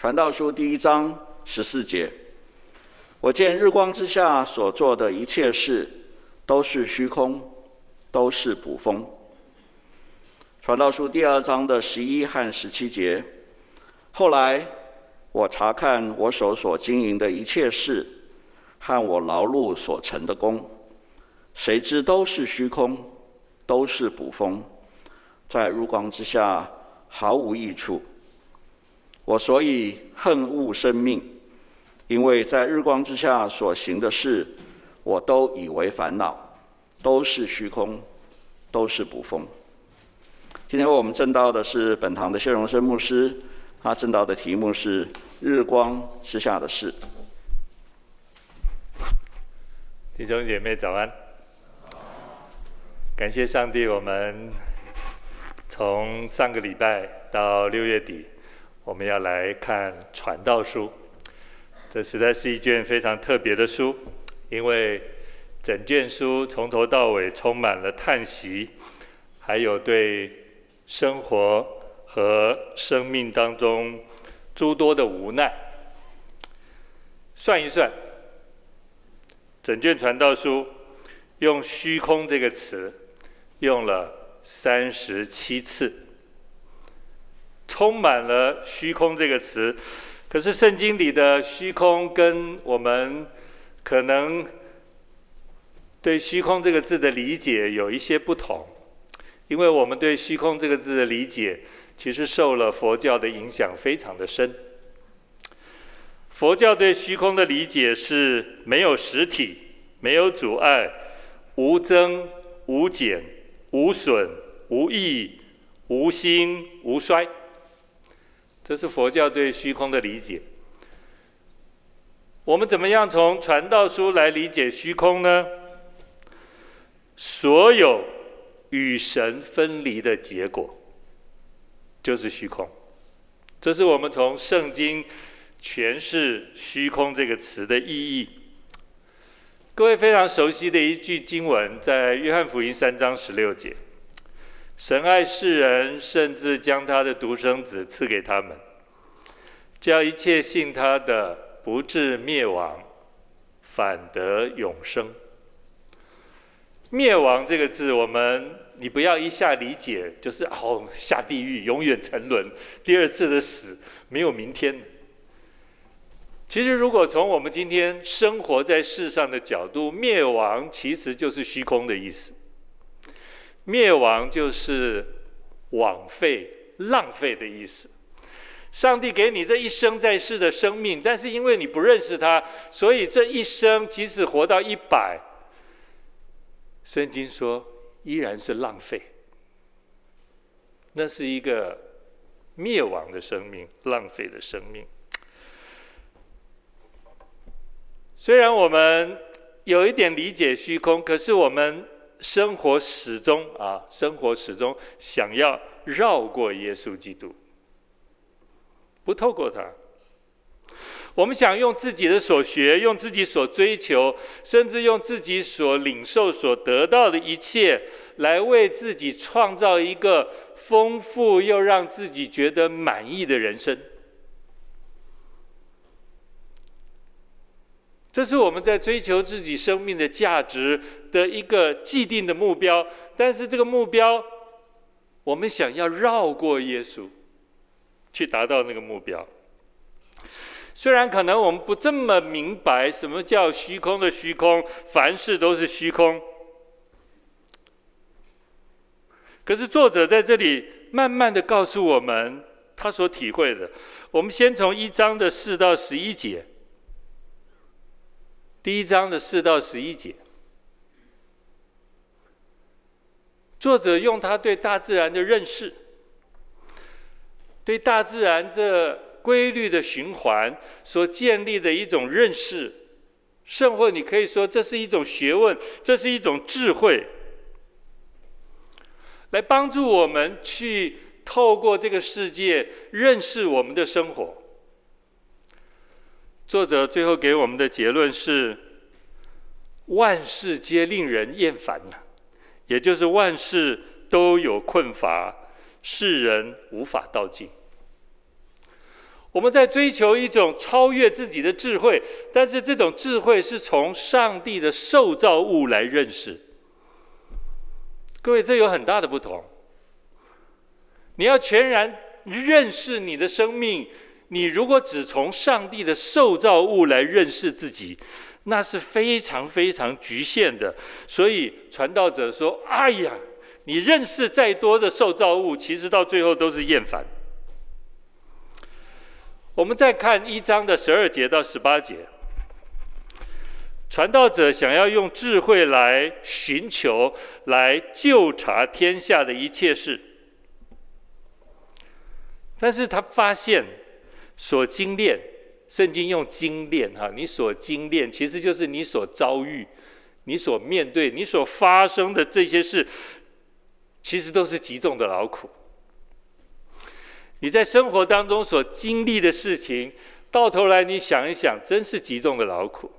传道书第一章十四节：我见日光之下所做的一切事，都是虚空，都是捕风。传道书第二章的十一和十七节：后来我查看我手所经营的一切事，和我劳碌所成的功，谁知都是虚空，都是捕风，在日光之下毫无益处。我所以恨恶生命，因为在日光之下所行的事，我都以为烦恼，都是虚空，都是捕风。今天我们证道的是本堂的谢荣生牧师，他证道的题目是“日光之下的事”。弟兄姐妹早安！感谢上帝，我们从上个礼拜到六月底，我们要来看《传道书》。这实在是一卷非常特别的书，因为整卷书从头到尾充满了叹息，还有对。生活和生命当中诸多的无奈，算一算，整卷传道书用“虚空”这个词用了三十七次，充满了“虚空”这个词。可是圣经里的虚空跟我们可能对“虚空”这个字的理解有一些不同。因为我们对“虚空”这个字的理解，其实受了佛教的影响非常的深。佛教对虚空的理解是没有实体、没有阻碍、无增无减、无损无益、无兴无衰。这是佛教对虚空的理解。我们怎么样从传道书来理解虚空呢？所有。与神分离的结果，就是虚空。这是我们从圣经诠释“虚空”这个词的意义。各位非常熟悉的一句经文，在约翰福音三章十六节：“神爱世人，甚至将他的独生子赐给他们，叫一切信他的不至灭亡，反得永生。”灭亡这个字，我们你不要一下理解，就是哦下地狱，永远沉沦，第二次的死，没有明天。其实，如果从我们今天生活在世上的角度，灭亡其实就是虚空的意思。灭亡就是枉费、浪费的意思。上帝给你这一生在世的生命，但是因为你不认识他，所以这一生即使活到一百。圣经说，依然是浪费。那是一个灭亡的生命，浪费的生命。虽然我们有一点理解虚空，可是我们生活始终啊，生活始终想要绕过耶稣基督，不透过他。我们想用自己的所学，用自己所追求，甚至用自己所领受、所得到的一切，来为自己创造一个丰富又让自己觉得满意的人生。这是我们在追求自己生命的价值的一个既定的目标。但是这个目标，我们想要绕过耶稣，去达到那个目标。虽然可能我们不这么明白什么叫虚空的虚空，凡事都是虚空。可是作者在这里慢慢的告诉我们他所体会的。我们先从一章的四到十一节，第一章的四到十一节，作者用他对大自然的认识，对大自然这。规律的循环所建立的一种认识，甚或你可以说这是一种学问，这是一种智慧，来帮助我们去透过这个世界认识我们的生活。作者最后给我们的结论是：万事皆令人厌烦呐，也就是万事都有困乏，世人无法到尽。我们在追求一种超越自己的智慧，但是这种智慧是从上帝的受造物来认识。各位，这有很大的不同。你要全然认识你的生命，你如果只从上帝的受造物来认识自己，那是非常非常局限的。所以传道者说：“哎呀，你认识再多的受造物，其实到最后都是厌烦。”我们再看一章的十二节到十八节。传道者想要用智慧来寻求、来究察天下的一切事，但是他发现所精炼，圣经用精炼哈，你所精炼其实就是你所遭遇、你所面对、你所发生的这些事，其实都是极重的劳苦。你在生活当中所经历的事情，到头来你想一想，真是极重的劳苦。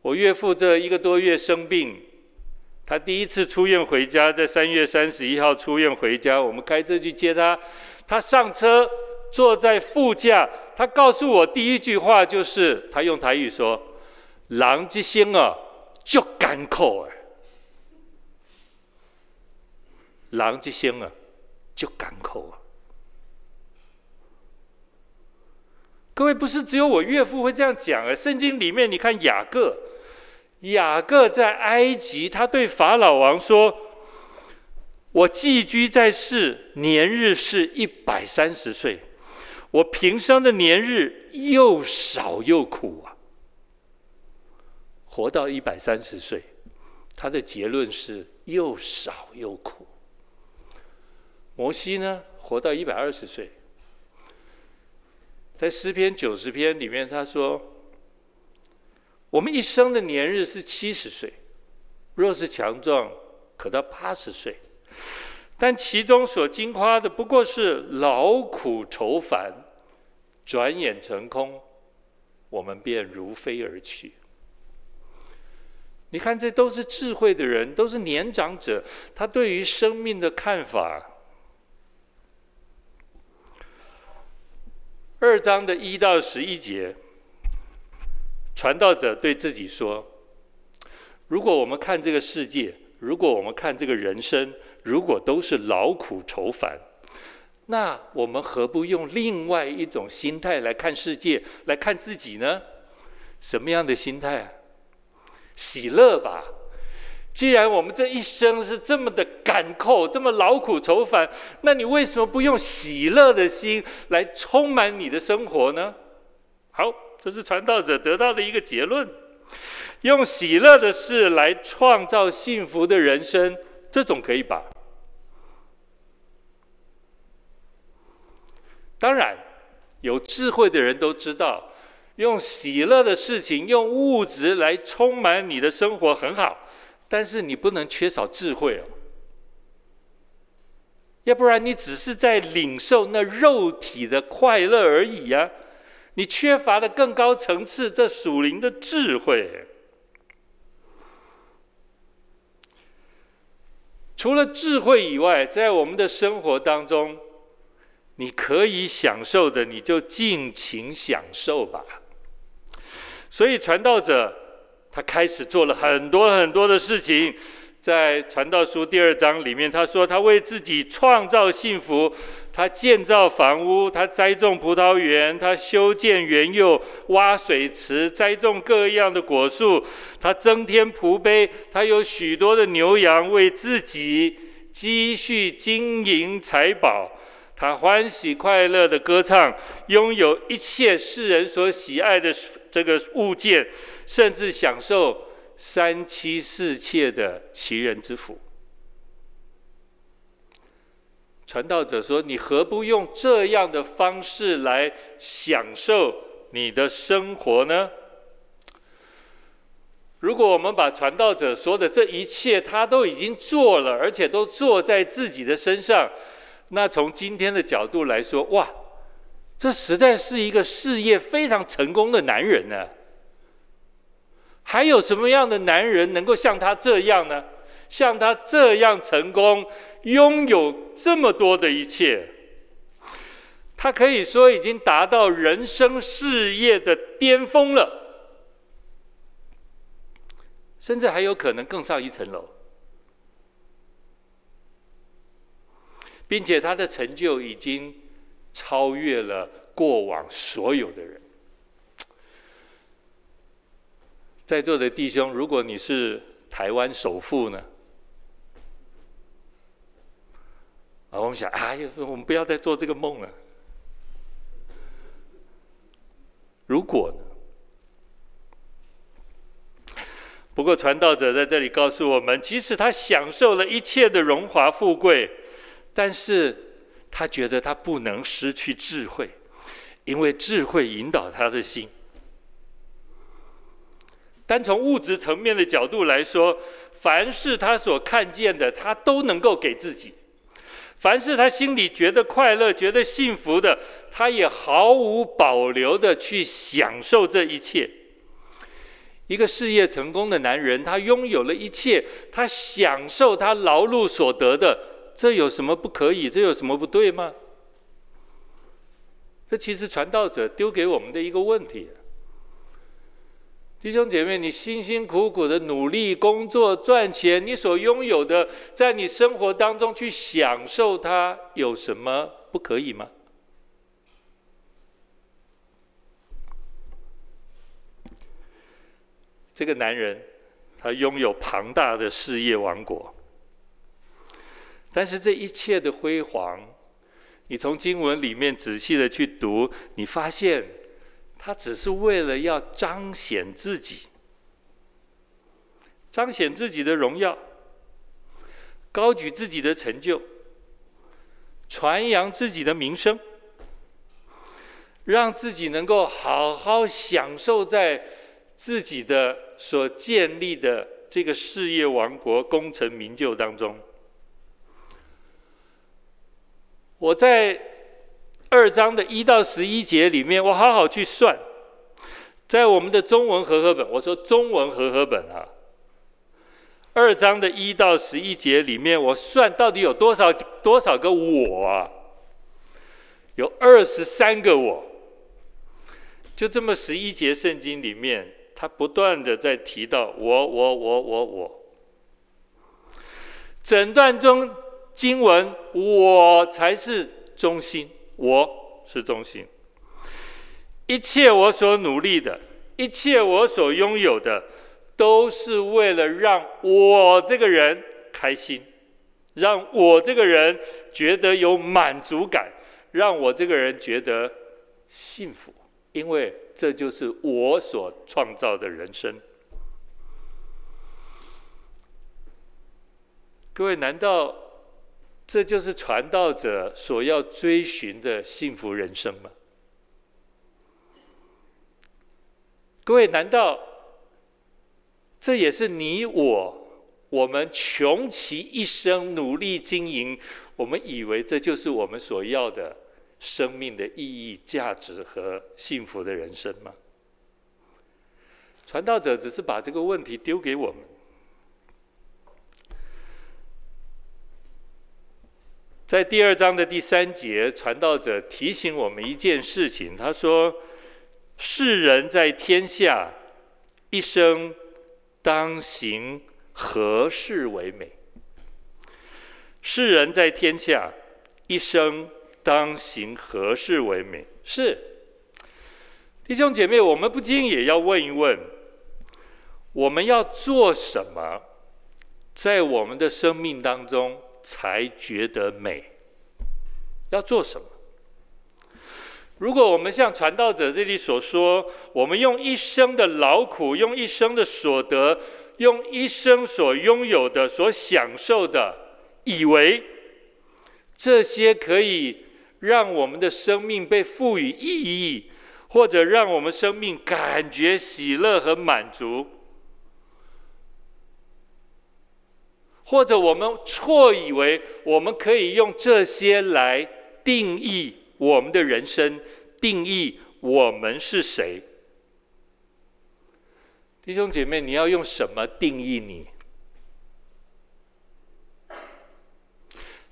我岳父这一个多月生病，他第一次出院回家，在三月三十一号出院回家，我们开车去接他。他上车坐在副驾，他告诉我第一句话就是，他用台语说：“狼之生啊，足艰苦哎，狼之生啊，足艰苦啊。”各位，不是只有我岳父会这样讲啊，圣经里面你看雅各。雅各在埃及，他对法老王说：“我寄居在世，年日是一百三十岁，我平生的年日又少又苦啊！活到一百三十岁，他的结论是又少又苦。摩西呢，活到一百二十岁，在诗篇九十篇里面，他说。”我们一生的年日是七十岁，若是强壮，可到八十岁。但其中所经夸的不过是劳苦愁烦，转眼成空，我们便如飞而去。你看，这都是智慧的人，都是年长者，他对于生命的看法。二章的一到十一节。传道者对自己说：“如果我们看这个世界，如果我们看这个人生，如果都是劳苦愁烦，那我们何不用另外一种心态来看世界，来看自己呢？什么样的心态啊？喜乐吧！既然我们这一生是这么的赶扣，这么劳苦愁烦，那你为什么不用喜乐的心来充满你的生活呢？”好。这是传道者得到的一个结论：用喜乐的事来创造幸福的人生，这种可以吧？当然，有智慧的人都知道，用喜乐的事情、用物质来充满你的生活很好，但是你不能缺少智慧哦，要不然你只是在领受那肉体的快乐而已呀。你缺乏了更高层次这属灵的智慧。除了智慧以外，在我们的生活当中，你可以享受的，你就尽情享受吧。所以传道者他开始做了很多很多的事情。在传道书第二章里面，他说他为自己创造幸福，他建造房屋，他栽种葡萄园，他修建园囿，挖水池，栽种各样的果树，他增添仆婢，他有许多的牛羊，为自己积蓄金银财宝，他欢喜快乐的歌唱，拥有一切世人所喜爱的这个物件，甚至享受。三妻四妾的奇人之福，传道者说：“你何不用这样的方式来享受你的生活呢？”如果我们把传道者说的这一切，他都已经做了，而且都做在自己的身上，那从今天的角度来说，哇，这实在是一个事业非常成功的男人呢。还有什么样的男人能够像他这样呢？像他这样成功，拥有这么多的一切，他可以说已经达到人生事业的巅峰了，甚至还有可能更上一层楼，并且他的成就已经超越了过往所有的人。在座的弟兄，如果你是台湾首富呢？啊，我们想，哎呀，我们不要再做这个梦了。如果呢？不过传道者在这里告诉我们，即使他享受了一切的荣华富贵，但是他觉得他不能失去智慧，因为智慧引导他的心。单从物质层面的角度来说，凡是他所看见的，他都能够给自己。凡是他心里觉得快乐、觉得幸福的，他也毫无保留的去享受这一切。一个事业成功的男人，他拥有了一切，他享受他劳碌所得的，这有什么不可以？这有什么不对吗？这其实传道者丢给我们的一个问题。弟兄姐妹，你辛辛苦苦的努力工作赚钱，你所拥有的，在你生活当中去享受它，有什么不可以吗？这个男人，他拥有庞大的事业王国，但是这一切的辉煌，你从经文里面仔细的去读，你发现。他只是为了要彰显自己，彰显自己的荣耀，高举自己的成就，传扬自己的名声，让自己能够好好享受在自己的所建立的这个事业王国、功成名就当中。我在。二章的一到十一节里面，我好好去算，在我们的中文和合本，我说中文和合本啊，二章的一到十一节里面，我算到底有多少多少个我啊？有二十三个我，就这么十一节圣经里面，他不断的在提到我我我我我，整段中经文我才是中心。我是中心，一切我所努力的，一切我所拥有的，都是为了让我这个人开心，让我这个人觉得有满足感，让我这个人觉得幸福，因为这就是我所创造的人生。各位，难道？这就是传道者所要追寻的幸福人生吗？各位，难道这也是你我我们穷其一生努力经营，我们以为这就是我们所要的生命的意义、价值和幸福的人生吗？传道者只是把这个问题丢给我们。在第二章的第三节，传道者提醒我们一件事情。他说：“世人在天下，一生当行何事为美？世人在天下，一生当行何事为美？”是弟兄姐妹，我们不禁也要问一问：我们要做什么，在我们的生命当中？才觉得美。要做什么？如果我们像传道者这里所说，我们用一生的劳苦，用一生的所得，用一生所拥有的、所享受的，以为这些可以让我们的生命被赋予意义，或者让我们生命感觉喜乐和满足。或者我们错以为我们可以用这些来定义我们的人生，定义我们是谁？弟兄姐妹，你要用什么定义你？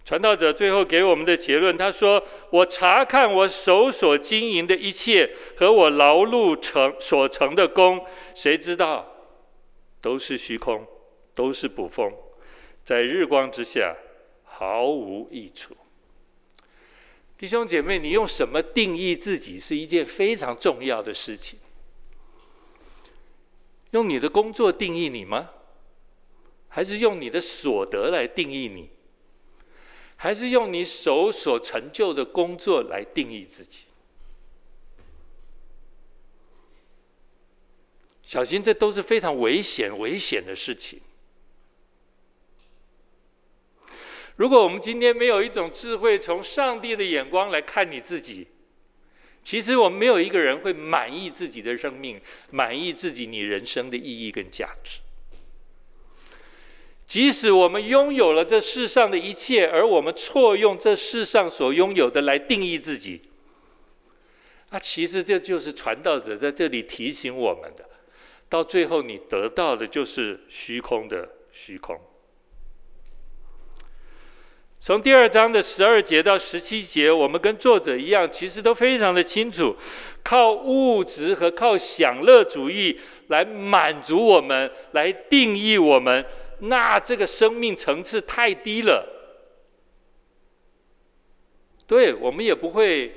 传道者最后给我们的结论，他说：“我查看我手所经营的一切和我劳碌成所成的功，谁知道都是虚空，都是捕风，在日光之下毫无益处。”弟兄姐妹，你用什么定义自己是一件非常重要的事情。用你的工作定义你吗？还是用你的所得来定义你？还是用你手所成就的工作来定义自己？小心，这都是非常危险、危险的事情。如果我们今天没有一种智慧，从上帝的眼光来看你自己，其实我们没有一个人会满意自己的生命，满意自己你人生的意义跟价值。即使我们拥有了这世上的一切，而我们错用这世上所拥有的来定义自己，那其实这就是传道者在这里提醒我们的。到最后，你得到的就是虚空的虚空。从第二章的十二节到十七节，我们跟作者一样，其实都非常的清楚，靠物质和靠享乐主义来满足我们，来定义我们。那这个生命层次太低了，对，我们也不会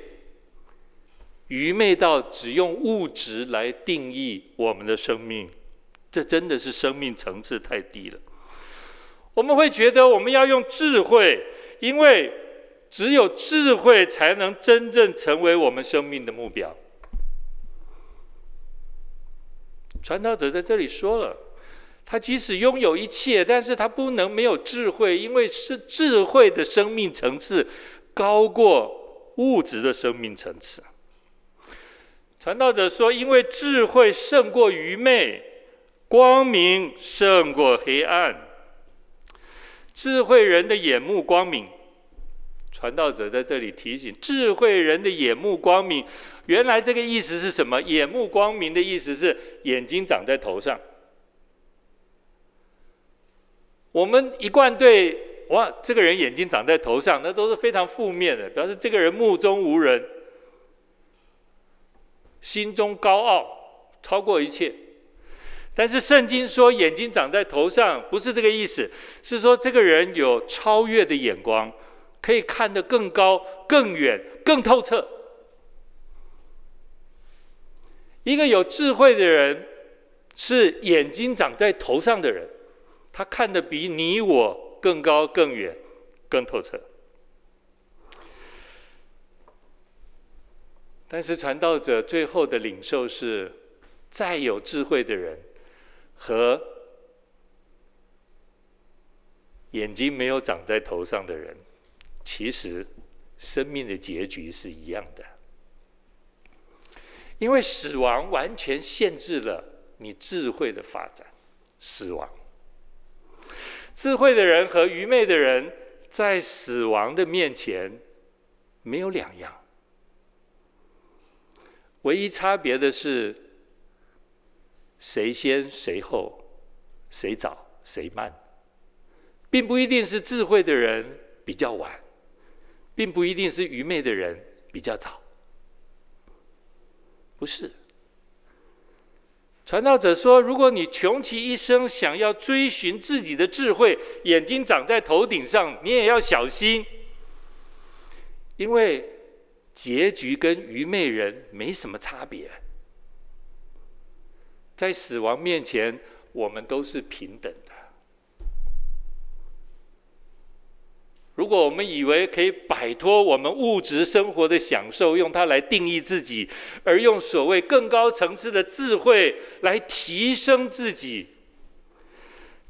愚昧到只用物质来定义我们的生命，这真的是生命层次太低了。我们会觉得我们要用智慧，因为只有智慧才能真正成为我们生命的目标。传道者在这里说了。他即使拥有一切，但是他不能没有智慧，因为是智慧的生命层次高过物质的生命层次。传道者说：“因为智慧胜过愚昧，光明胜过黑暗。智慧人的眼目光明。”传道者在这里提醒：智慧人的眼目光明，原来这个意思是什么？眼目光明的意思是眼睛长在头上。我们一贯对哇，这个人眼睛长在头上，那都是非常负面的，表示这个人目中无人，心中高傲，超过一切。但是圣经说眼睛长在头上，不是这个意思，是说这个人有超越的眼光，可以看得更高、更远、更透彻。一个有智慧的人，是眼睛长在头上的人。他看得比你我更高、更远、更透彻。但是传道者最后的领受是：再有智慧的人和眼睛没有长在头上的人，其实生命的结局是一样的。因为死亡完全限制了你智慧的发展，死亡。智慧的人和愚昧的人，在死亡的面前没有两样，唯一差别的是谁先谁后，谁早谁慢，并不一定是智慧的人比较晚，并不一定是愚昧的人比较早，不是。传道者说：“如果你穷其一生想要追寻自己的智慧，眼睛长在头顶上，你也要小心，因为结局跟愚昧人没什么差别。在死亡面前，我们都是平等的。”如果我们以为可以摆脱我们物质生活的享受，用它来定义自己，而用所谓更高层次的智慧来提升自己，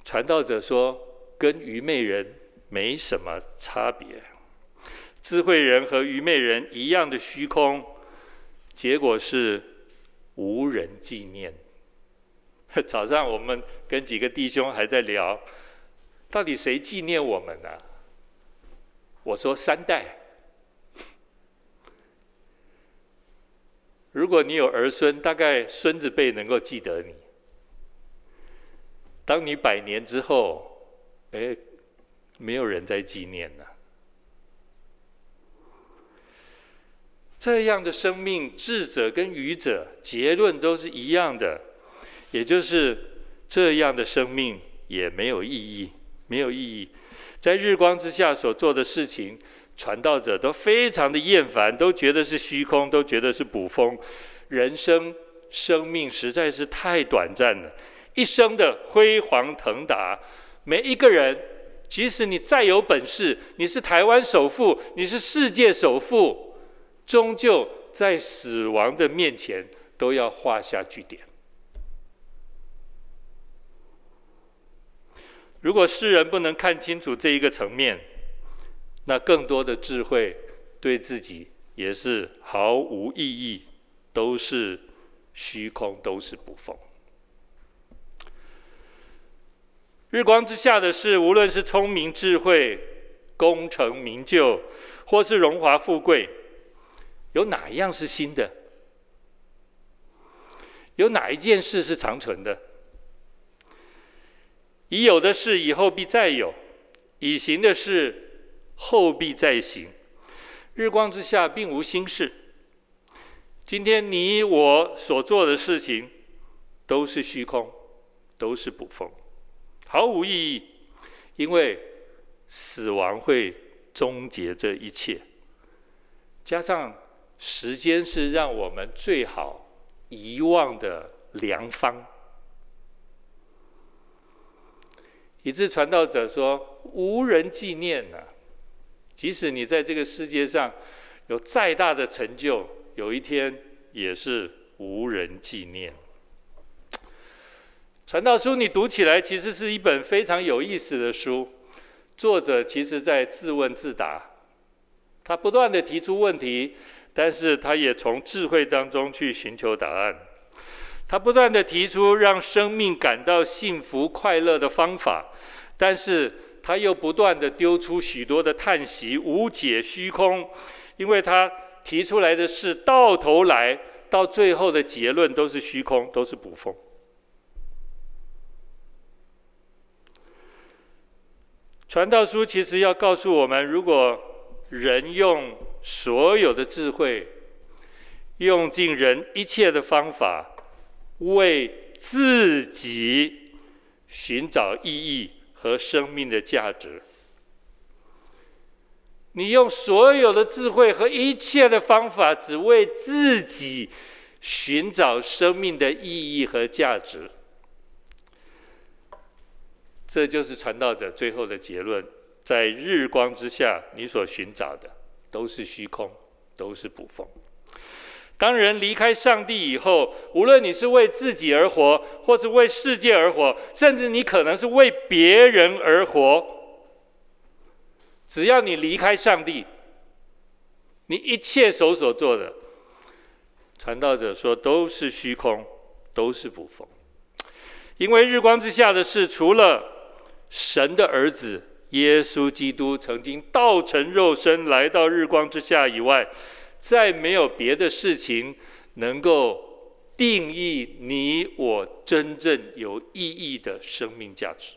传道者说，跟愚昧人没什么差别。智慧人和愚昧人一样的虚空，结果是无人纪念。早上我们跟几个弟兄还在聊，到底谁纪念我们呢？我说三代。如果你有儿孙，大概孙子辈能够记得你。当你百年之后，哎，没有人在纪念了。这样的生命，智者跟愚者，结论都是一样的。也就是这样的生命也没有意义，没有意义。在日光之下所做的事情，传道者都非常的厌烦，都觉得是虚空，都觉得是捕风。人生生命实在是太短暂了，一生的辉煌腾达，每一个人，即使你再有本事，你是台湾首富，你是世界首富，终究在死亡的面前都要画下句点。如果世人不能看清楚这一个层面，那更多的智慧对自己也是毫无意义，都是虚空，都是不风。日光之下的事，无论是聪明智慧、功成名就，或是荣华富贵，有哪一样是新的？有哪一件事是长存的？已有的事，以后必再有；已行的事，后必再行。日光之下，并无新事。今天你我所做的事情，都是虚空，都是捕风，毫无意义。因为死亡会终结这一切，加上时间是让我们最好遗忘的良方。以致传道者说：“无人纪念呐、啊，即使你在这个世界上有再大的成就，有一天也是无人纪念。”传道书你读起来其实是一本非常有意思的书，作者其实在自问自答，他不断的提出问题，但是他也从智慧当中去寻求答案。他不断地提出让生命感到幸福快乐的方法，但是他又不断地丢出许多的叹息、无解、虚空，因为他提出来的事到头来到最后的结论都是虚空，都是捕风。传道书其实要告诉我们：如果人用所有的智慧，用尽人一切的方法，为自己寻找意义和生命的价值，你用所有的智慧和一切的方法，只为自己寻找生命的意义和价值，这就是传道者最后的结论：在日光之下，你所寻找的都是虚空，都是捕风。当人离开上帝以后，无论你是为自己而活，或是为世界而活，甚至你可能是为别人而活，只要你离开上帝，你一切手所做的，传道者说都是虚空，都是捕风。因为日光之下的事，除了神的儿子耶稣基督曾经道成肉身来到日光之下以外，再没有别的事情能够定义你我真正有意义的生命价值。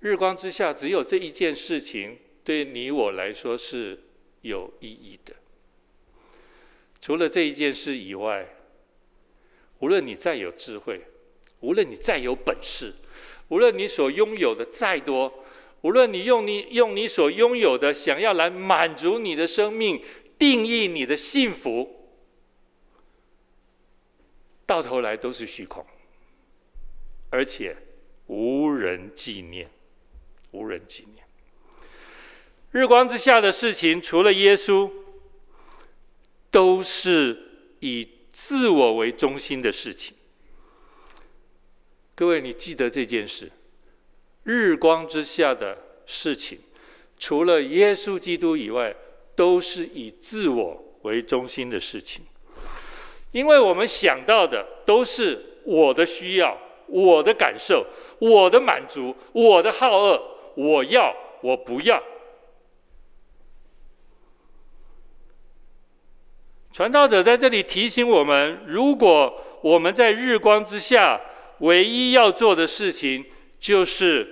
日光之下，只有这一件事情对你我来说是有意义的。除了这一件事以外，无论你再有智慧，无论你再有本事，无论你所拥有的再多。无论你用你用你所拥有的，想要来满足你的生命，定义你的幸福，到头来都是虚空，而且无人纪念，无人纪念。日光之下的事情，除了耶稣，都是以自我为中心的事情。各位，你记得这件事。日光之下的事情，除了耶稣基督以外，都是以自我为中心的事情。因为我们想到的都是我的需要、我的感受、我的满足、我的好恶，我要，我不要。传道者在这里提醒我们：如果我们在日光之下，唯一要做的事情，就是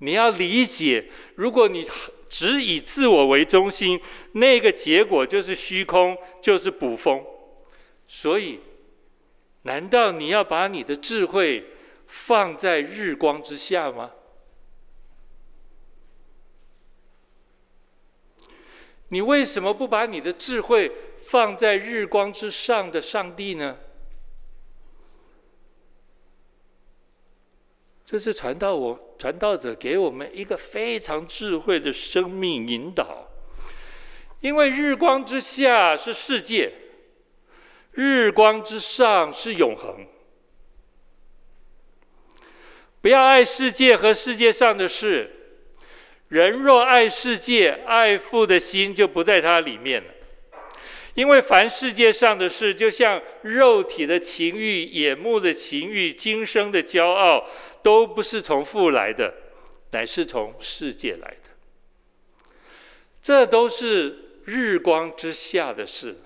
你要理解，如果你只以自我为中心，那个结果就是虚空，就是捕风。所以，难道你要把你的智慧放在日光之下吗？你为什么不把你的智慧放在日光之上的上帝呢？这是传道我传道者给我们一个非常智慧的生命引导，因为日光之下是世界，日光之上是永恒。不要爱世界和世界上的事，人若爱世界，爱父的心就不在它里面了。因为凡世界上的事，就像肉体的情欲、眼目的情欲、今生的骄傲，都不是从父来的，乃是从世界来的。这都是日光之下的事。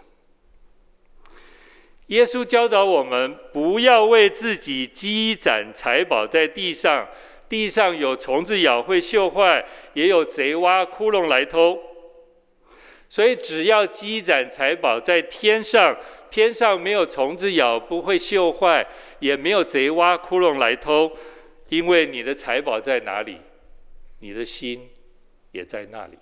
耶稣教导我们，不要为自己积攒财宝在地上，地上有虫子咬会锈坏，也有贼挖窟窿来偷。所以，只要积攒财宝在天上，天上没有虫子咬，不会锈坏，也没有贼挖窟窿来偷。因为你的财宝在哪里，你的心也在那里。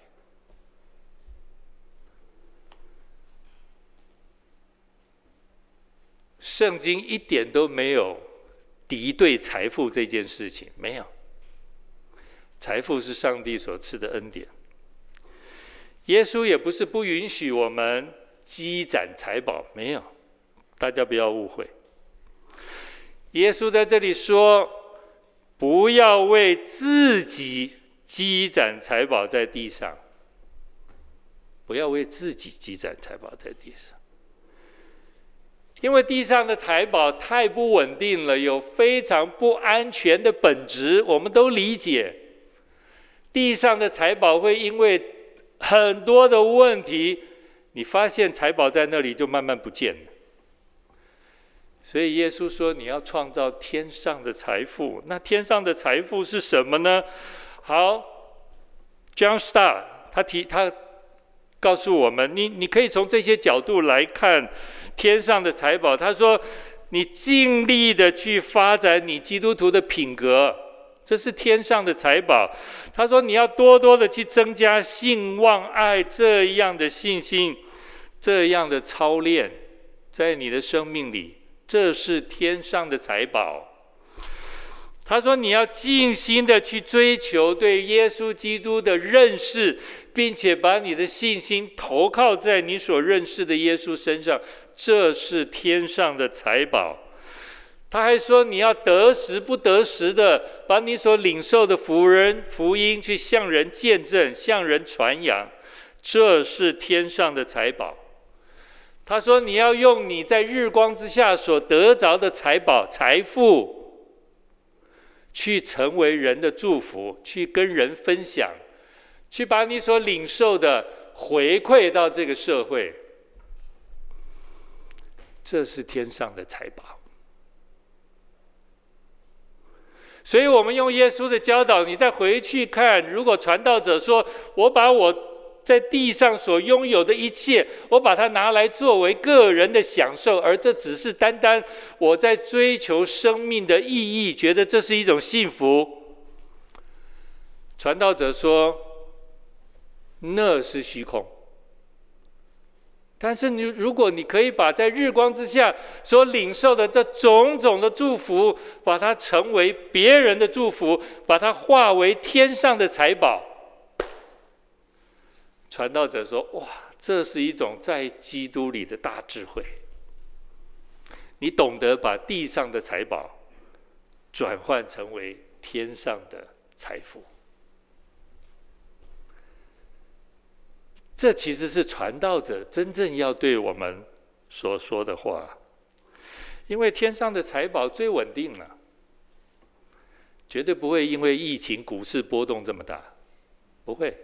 圣经一点都没有敌对财富这件事情，没有。财富是上帝所赐的恩典。耶稣也不是不允许我们积攒财宝，没有，大家不要误会。耶稣在这里说，不要为自己积攒财宝在地上，不要为自己积攒财宝在地上，因为地上的财宝太不稳定了，有非常不安全的本质，我们都理解。地上的财宝会因为很多的问题，你发现财宝在那里就慢慢不见了。所以耶稣说：“你要创造天上的财富。那天上的财富是什么呢？”好，John Star，他提他告诉我们：“你你可以从这些角度来看天上的财宝。”他说：“你尽力的去发展你基督徒的品格。”这是天上的财宝。他说：“你要多多的去增加信望爱这样的信心，这样的操练，在你的生命里，这是天上的财宝。”他说：“你要尽心的去追求对耶稣基督的认识，并且把你的信心投靠在你所认识的耶稣身上，这是天上的财宝。”他还说：“你要得时不得时的，把你所领受的福人福音去向人见证，向人传扬，这是天上的财宝。”他说：“你要用你在日光之下所得着的财宝、财富，去成为人的祝福，去跟人分享，去把你所领受的回馈到这个社会。这是天上的财宝。”所以，我们用耶稣的教导，你再回去看，如果传道者说：“我把我在地上所拥有的一切，我把它拿来作为个人的享受，而这只是单单我在追求生命的意义，觉得这是一种幸福。”传道者说：“那是虚空。”但是你，如果你可以把在日光之下所领受的这种种的祝福，把它成为别人的祝福，把它化为天上的财宝，传道者说：“哇，这是一种在基督里的大智慧。你懂得把地上的财宝转换成为天上的财富。”这其实是传道者真正要对我们所说的话，因为天上的财宝最稳定了，绝对不会因为疫情、股市波动这么大，不会，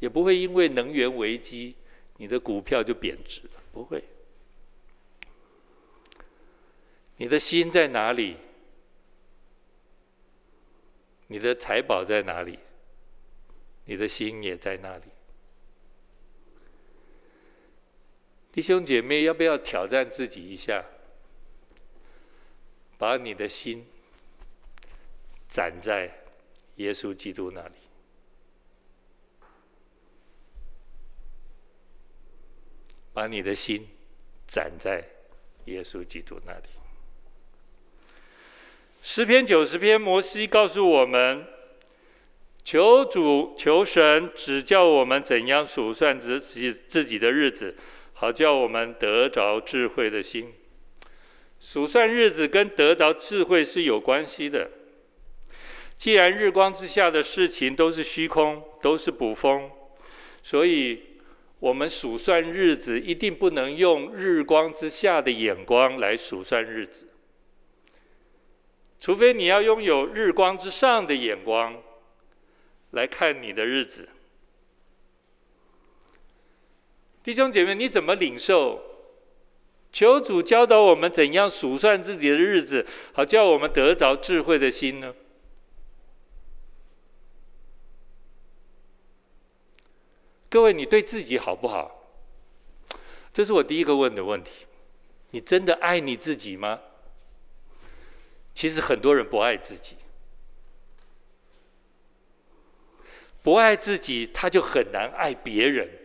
也不会因为能源危机，你的股票就贬值了，不会。你的心在哪里？你的财宝在哪里？你的心也在那里。弟兄姐妹，要不要挑战自己一下？把你的心斩在耶稣基督那里，把你的心斩在耶稣基督那里。诗篇九十篇，摩西告诉我们：求主、求神指教我们怎样数算自己自己的日子。好叫我们得着智慧的心。数算日子跟得着智慧是有关系的。既然日光之下的事情都是虚空，都是捕风，所以我们数算日子一定不能用日光之下的眼光来数算日子，除非你要拥有日光之上的眼光来看你的日子。弟兄姐妹，你怎么领受？求主教导我们怎样数算自己的日子，好叫我们得着智慧的心呢？各位，你对自己好不好？这是我第一个问的问题。你真的爱你自己吗？其实很多人不爱自己，不爱自己，他就很难爱别人。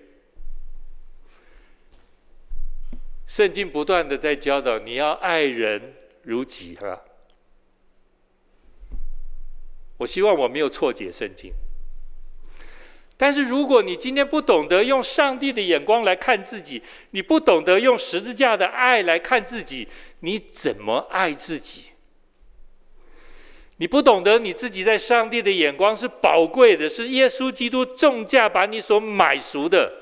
圣经不断的在教导你要爱人如己，哈。我希望我没有错解圣经。但是如果你今天不懂得用上帝的眼光来看自己，你不懂得用十字架的爱来看自己，你怎么爱自己？你不懂得你自己在上帝的眼光是宝贵的，是耶稣基督重价把你所买赎的。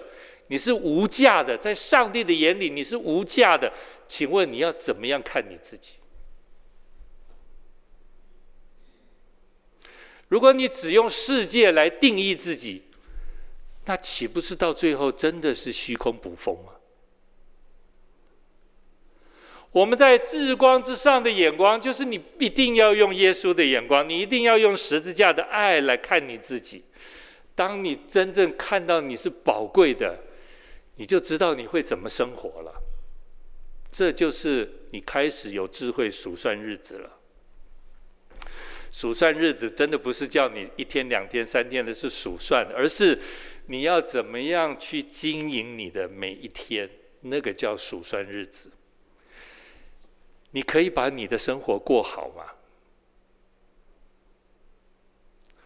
你是无价的，在上帝的眼里你是无价的。请问你要怎么样看你自己？如果你只用世界来定义自己，那岂不是到最后真的是虚空捕风吗？我们在日光之上的眼光，就是你一定要用耶稣的眼光，你一定要用十字架的爱来看你自己。当你真正看到你是宝贵的。你就知道你会怎么生活了，这就是你开始有智慧数算日子了。数算日子真的不是叫你一天两天三天的是数算，而是你要怎么样去经营你的每一天，那个叫数算日子。你可以把你的生活过好吗？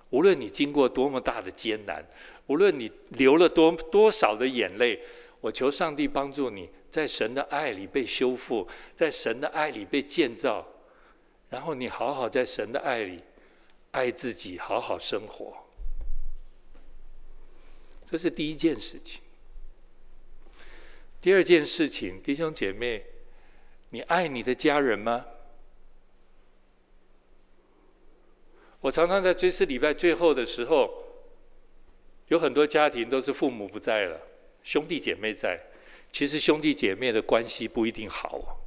无论你经过多么大的艰难，无论你流了多多少的眼泪。我求上帝帮助你，在神的爱里被修复，在神的爱里被建造，然后你好好在神的爱里爱自己，好好生活。这是第一件事情。第二件事情，弟兄姐妹，你爱你的家人吗？我常常在追思礼拜最后的时候，有很多家庭都是父母不在了。兄弟姐妹在，其实兄弟姐妹的关系不一定好。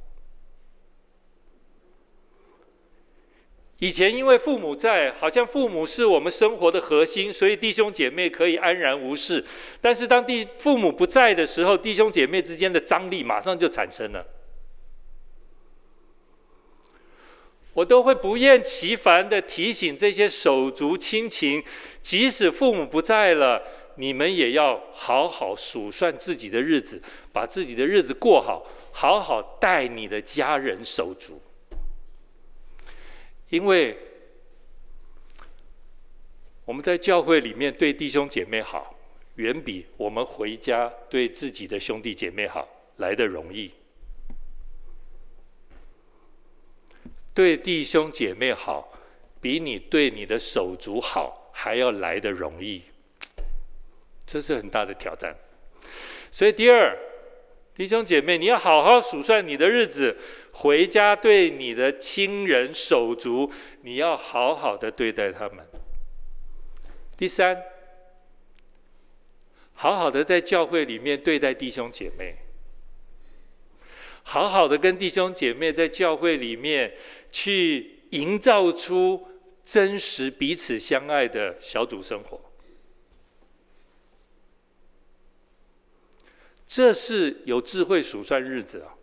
以前因为父母在，好像父母是我们生活的核心，所以弟兄姐妹可以安然无事。但是当弟父母不在的时候，弟兄姐妹之间的张力马上就产生了。我都会不厌其烦的提醒这些手足亲情，即使父母不在了。你们也要好好数算自己的日子，把自己的日子过好，好好待你的家人手足。因为我们在教会里面对弟兄姐妹好，远比我们回家对自己的兄弟姐妹好来的容易。对弟兄姐妹好，比你对你的手足好还要来得容易。这是很大的挑战，所以第二，弟兄姐妹，你要好好数算你的日子，回家对你的亲人手足，你要好好的对待他们。第三，好好的在教会里面对待弟兄姐妹，好好的跟弟兄姐妹在教会里面去营造出真实彼此相爱的小组生活。这是有智慧数算日子啊。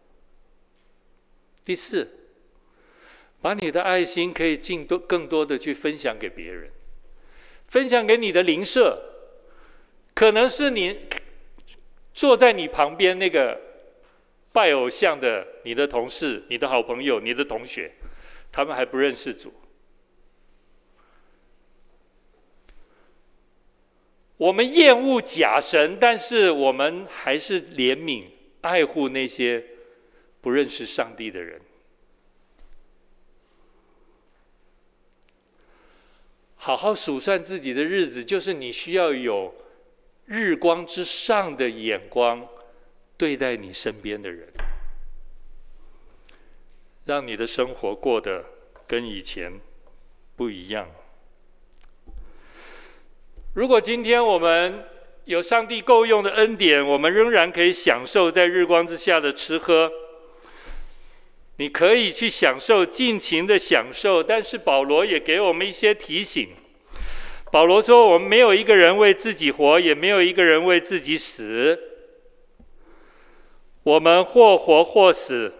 第四，把你的爱心可以尽多更多的去分享给别人，分享给你的邻舍，可能是你坐在你旁边那个拜偶像的你的同事、你的好朋友、你的同学，他们还不认识主。我们厌恶假神，但是我们还是怜悯、爱护那些不认识上帝的人。好好数算自己的日子，就是你需要有日光之上的眼光对待你身边的人，让你的生活过得跟以前不一样。如果今天我们有上帝够用的恩典，我们仍然可以享受在日光之下的吃喝。你可以去享受，尽情的享受。但是保罗也给我们一些提醒。保罗说：“我们没有一个人为自己活，也没有一个人为自己死。我们或活或死，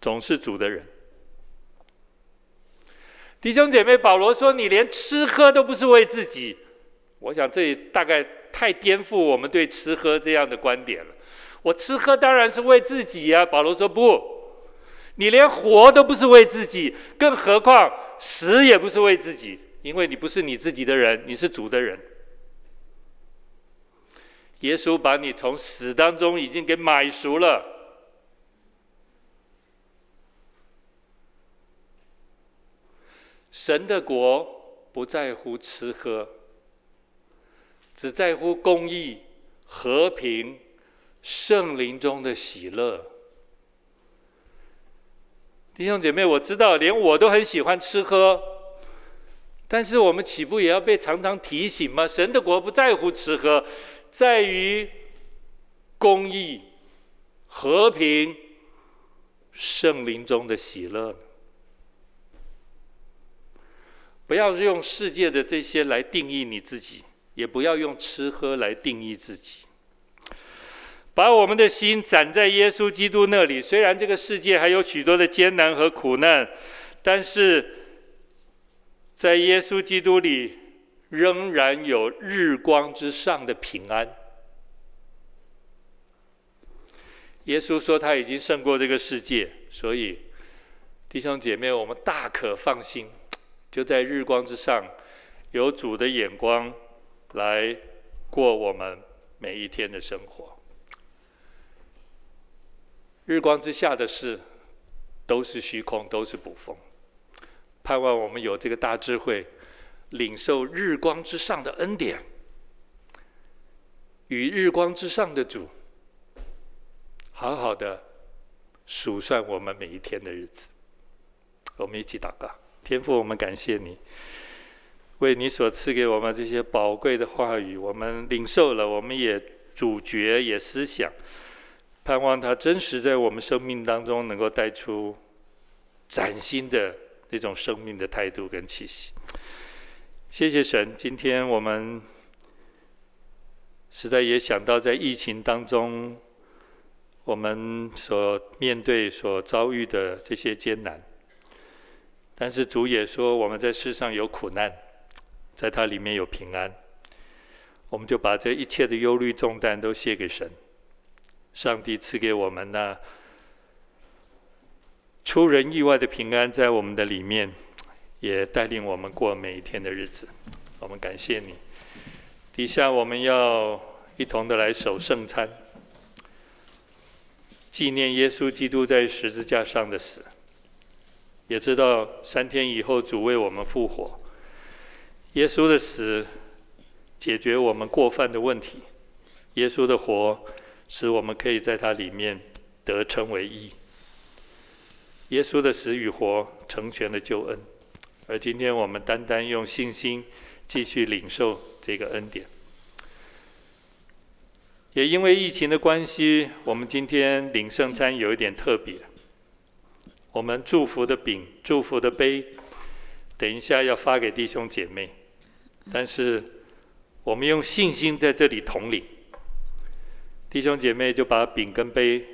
总是主的人。”弟兄姐妹，保罗说：“你连吃喝都不是为自己。”我想这大概太颠覆我们对吃喝这样的观点了。我吃喝当然是为自己呀。保罗说：“不，你连活都不是为自己，更何况死也不是为自己，因为你不是你自己的人，你是主的人。耶稣把你从死当中已经给买赎了。”神的国不在乎吃喝，只在乎公义、和平、圣灵中的喜乐。弟兄姐妹，我知道连我都很喜欢吃喝，但是我们岂不也要被常常提醒吗？神的国不在乎吃喝，在于公义、和平、圣灵中的喜乐。不要用世界的这些来定义你自己，也不要用吃喝来定义自己。把我们的心展在耶稣基督那里。虽然这个世界还有许多的艰难和苦难，但是在耶稣基督里仍然有日光之上的平安。耶稣说他已经胜过这个世界，所以弟兄姐妹，我们大可放心。就在日光之上，有主的眼光来过我们每一天的生活。日光之下的事都是虚空，都是捕风。盼望我们有这个大智慧，领受日光之上的恩典，与日光之上的主好好的数算我们每一天的日子。我们一起祷告。天父，我们感谢你，为你所赐给我们这些宝贵的话语，我们领受了，我们也咀嚼，也思想，盼望它真实在我们生命当中能够带出崭新的那种生命的态度跟气息。谢谢神，今天我们实在也想到在疫情当中，我们所面对、所遭遇的这些艰难。但是主也说，我们在世上有苦难，在它里面有平安。我们就把这一切的忧虑重担都卸给神，上帝赐给我们那出人意外的平安，在我们的里面，也带领我们过每一天的日子。我们感谢你。底下我们要一同的来守圣餐，纪念耶稣基督在十字架上的死。也知道三天以后主为我们复活，耶稣的死解决我们过犯的问题，耶稣的活使我们可以在他里面得称为义。耶稣的死与活成全了救恩，而今天我们单单用信心继续领受这个恩典。也因为疫情的关系，我们今天领圣餐有一点特别。我们祝福的饼、祝福的杯，等一下要发给弟兄姐妹。但是，我们用信心在这里统领，弟兄姐妹就把饼跟杯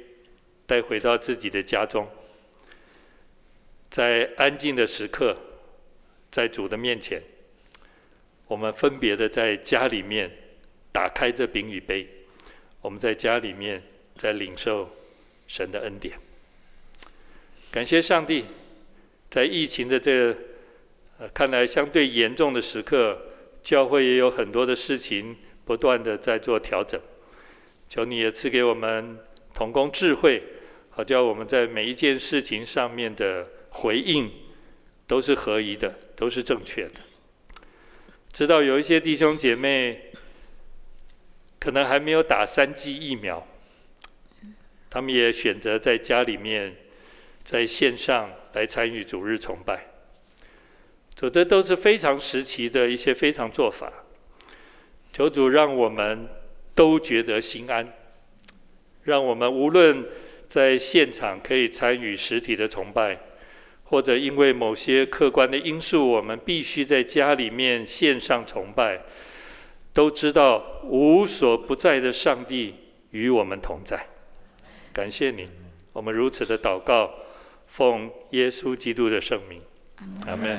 带回到自己的家中，在安静的时刻，在主的面前，我们分别的在家里面打开这饼与杯，我们在家里面在领受神的恩典。感谢上帝，在疫情的这呃看来相对严重的时刻，教会也有很多的事情不断的在做调整。求你也赐给我们同工智慧，好叫我们在每一件事情上面的回应都是合宜的，都是正确的。知道有一些弟兄姐妹可能还没有打三剂疫苗，他们也选择在家里面在线上来参与主日崇拜。这这都是非常时期的一些非常做法。求主让我们。都觉得心安，让我们无论在现场可以参与实体的崇拜，或者因为某些客观的因素，我们必须在家里面线上崇拜，都知道无所不在的上帝与我们同在。感谢你，我们如此的祷告，奉耶稣基督的圣名，阿门。